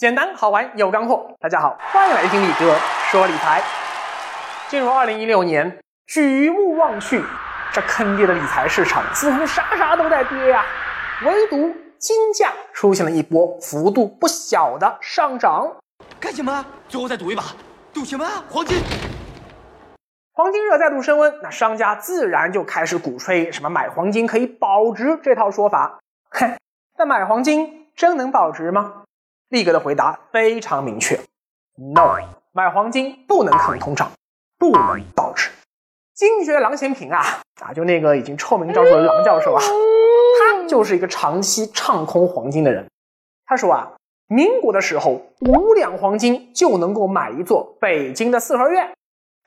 简单好玩有干货，大家好，欢迎来听李哥说理财。进入二零一六年，举目望去，这坑爹的理财市场似乎啥啥都在跌呀，唯独金价出现了一波幅度不小的上涨。干什么？最后再赌一把，赌什么？黄金？黄金热再度升温，那商家自然就开始鼓吹什么买黄金可以保值这套说法。哼，但买黄金真能保值吗？力哥的回答非常明确：No，买黄金不能抗通胀，不能保值。经济学郎咸平啊啊，就那个已经臭名昭著的郎教授啊，他就是一个长期唱空黄金的人。他说啊，民国的时候五两黄金就能够买一座北京的四合院，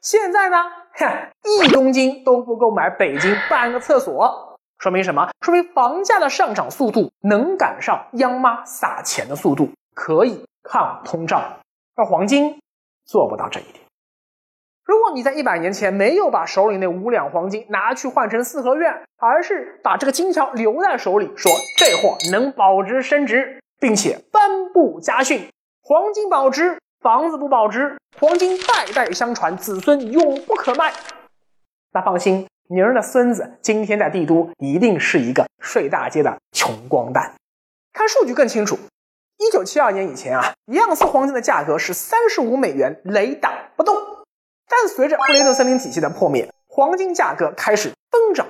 现在呢，哼，一公斤都不够买北京半个厕所。说明什么？说明房价的上涨速度能赶上央妈撒钱的速度。可以抗通胀，而黄金做不到这一点。如果你在一百年前没有把手里那五两黄金拿去换成四合院，而是把这个金条留在手里，说这货能保值升值，并且颁布家训：黄金保值，房子不保值，黄金代代相传，子孙永不可卖。那放心，您儿的孙子今天在帝都一定是一个睡大街的穷光蛋。看数据更清楚。一九七二年以前啊，一盎司黄金的价格是三十五美元，雷打不动。但随着布雷顿森林体系的破灭，黄金价格开始疯涨。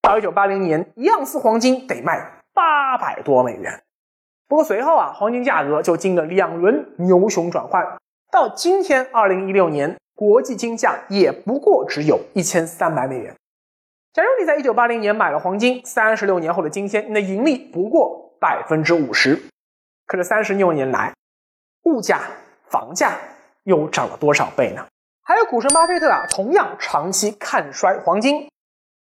到一九八零年，一盎司黄金得卖八百多美元。不过随后啊，黄金价格就经了两轮牛熊转换，到今天二零一六年，国际金价也不过只有一千三百美元。假如你在一九八零年买了黄金，三十六年后的今天，你的盈利不过百分之五十。可是三十六年来，物价、房价又涨了多少倍呢？还有股神巴菲特啊，同样长期看衰黄金。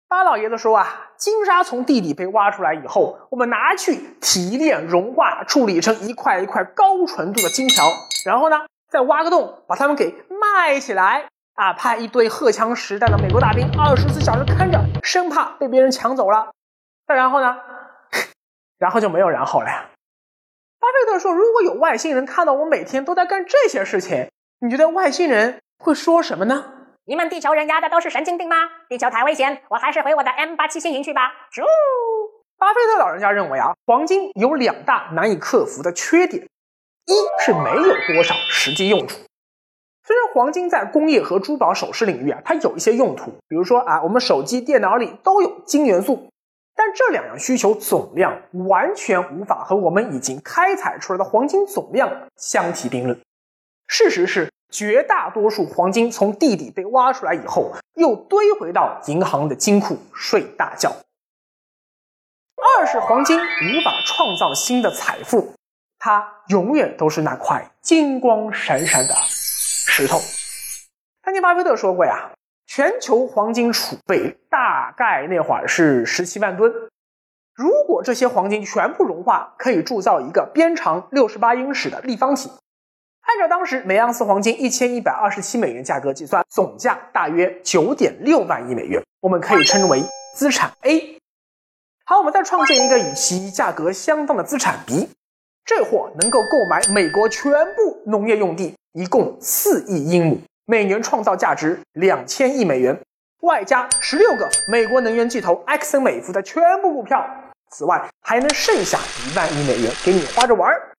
巴老爷子说啊，金沙从地底被挖出来以后，我们拿去提炼、融化，处理成一块一块高纯度的金条，然后呢，再挖个洞，把它们给卖起来啊，派一堆荷枪实弹的美国大兵二十四小时看着，生怕被别人抢走了。再然后呢，然后就没有然后了呀。巴菲特说：“如果有外星人看到我每天都在干这些事情，你觉得外星人会说什么呢？你们地球人压的都是神经病吗？地球太危险，我还是回我的 M 八七星云去吧。”咻！巴菲特老人家认为啊，黄金有两大难以克服的缺点：一是没有多少实际用处。虽然黄金在工业和珠宝首饰领域啊，它有一些用途，比如说啊，我们手机、电脑里都有金元素。但这两样需求总量完全无法和我们已经开采出来的黄金总量相提并论。事实是，绝大多数黄金从地底被挖出来以后，又堆回到银行的金库睡大觉。二是黄金无法创造新的财富，它永远都是那块金光闪闪的石头。丹尼巴菲特说过呀。全球黄金储备大概那会儿是十七万吨，如果这些黄金全部融化，可以铸造一个边长六十八英尺的立方体。按照当时每盎司黄金一千一百二十七美元价格计算，总价大约九点六万亿美元，我们可以称为资产 A。好，我们再创建一个与其价格相当的资产 B，这货能够购买美国全部农业用地，一共四亿英亩。每年创造价值两千亿美元，外加十六个美国能源巨头埃克森美孚的全部股票，此外还能剩下一万亿美元给你花着玩儿。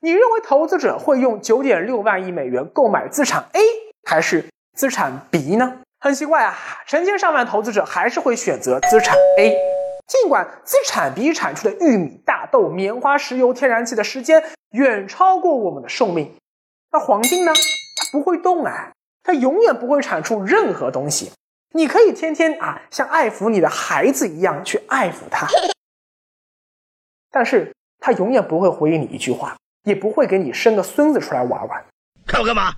你认为投资者会用九点六万亿美元购买资产 A 还是资产 B 呢？很奇怪啊，成千上万投资者还是会选择资产 A，尽管资产 B 产出的玉米、大豆、棉花、石油、天然气的时间远超过我们的寿命。那黄金呢？不会动哎，它永远不会产出任何东西。你可以天天啊，像爱抚你的孩子一样去爱抚它，但是它永远不会回应你一句话，也不会给你生个孙子出来玩玩。看我干嘛？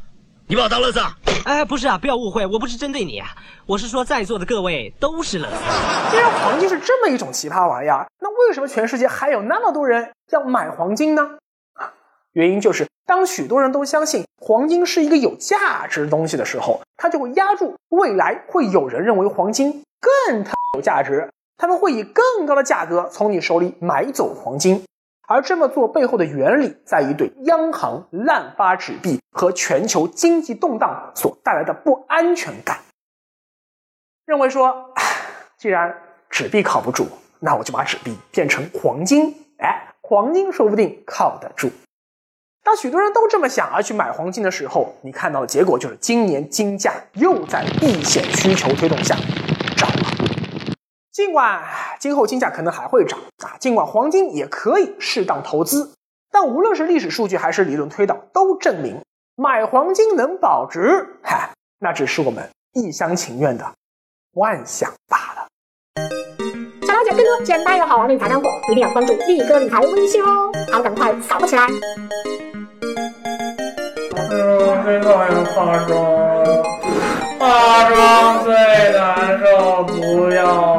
你把我当乐子？哎，不是啊，不要误会，我不是针对你啊，我是说在座的各位都是乐子。既然黄金是这么一种奇葩玩意儿，那为什么全世界还有那么多人要买黄金呢？原因就是，当许多人都相信黄金是一个有价值东西的时候，它就会压住未来会有人认为黄金更它有价值，他们会以更高的价格从你手里买走黄金，而这么做背后的原理，在于对央行滥发纸币和全球经济动荡所带来的不安全感。认为说，既然纸币靠不住，那我就把纸币变成黄金，哎，黄金说不定靠得住。当许多人都这么想而去买黄金的时候，你看到的结果就是今年金价又在避险需求推动下涨了。尽管今后金价可能还会涨啊，尽管黄金也可以适当投资，但无论是历史数据还是理论推导，都证明买黄金能保值，哈，那只是我们一厢情愿的幻想罢了。想了解更多简单又好玩的理财干货，一定要关注力哥理财微信哦！好，赶快扫起来！嗯，最讨厌化妆了，化妆最难受，不要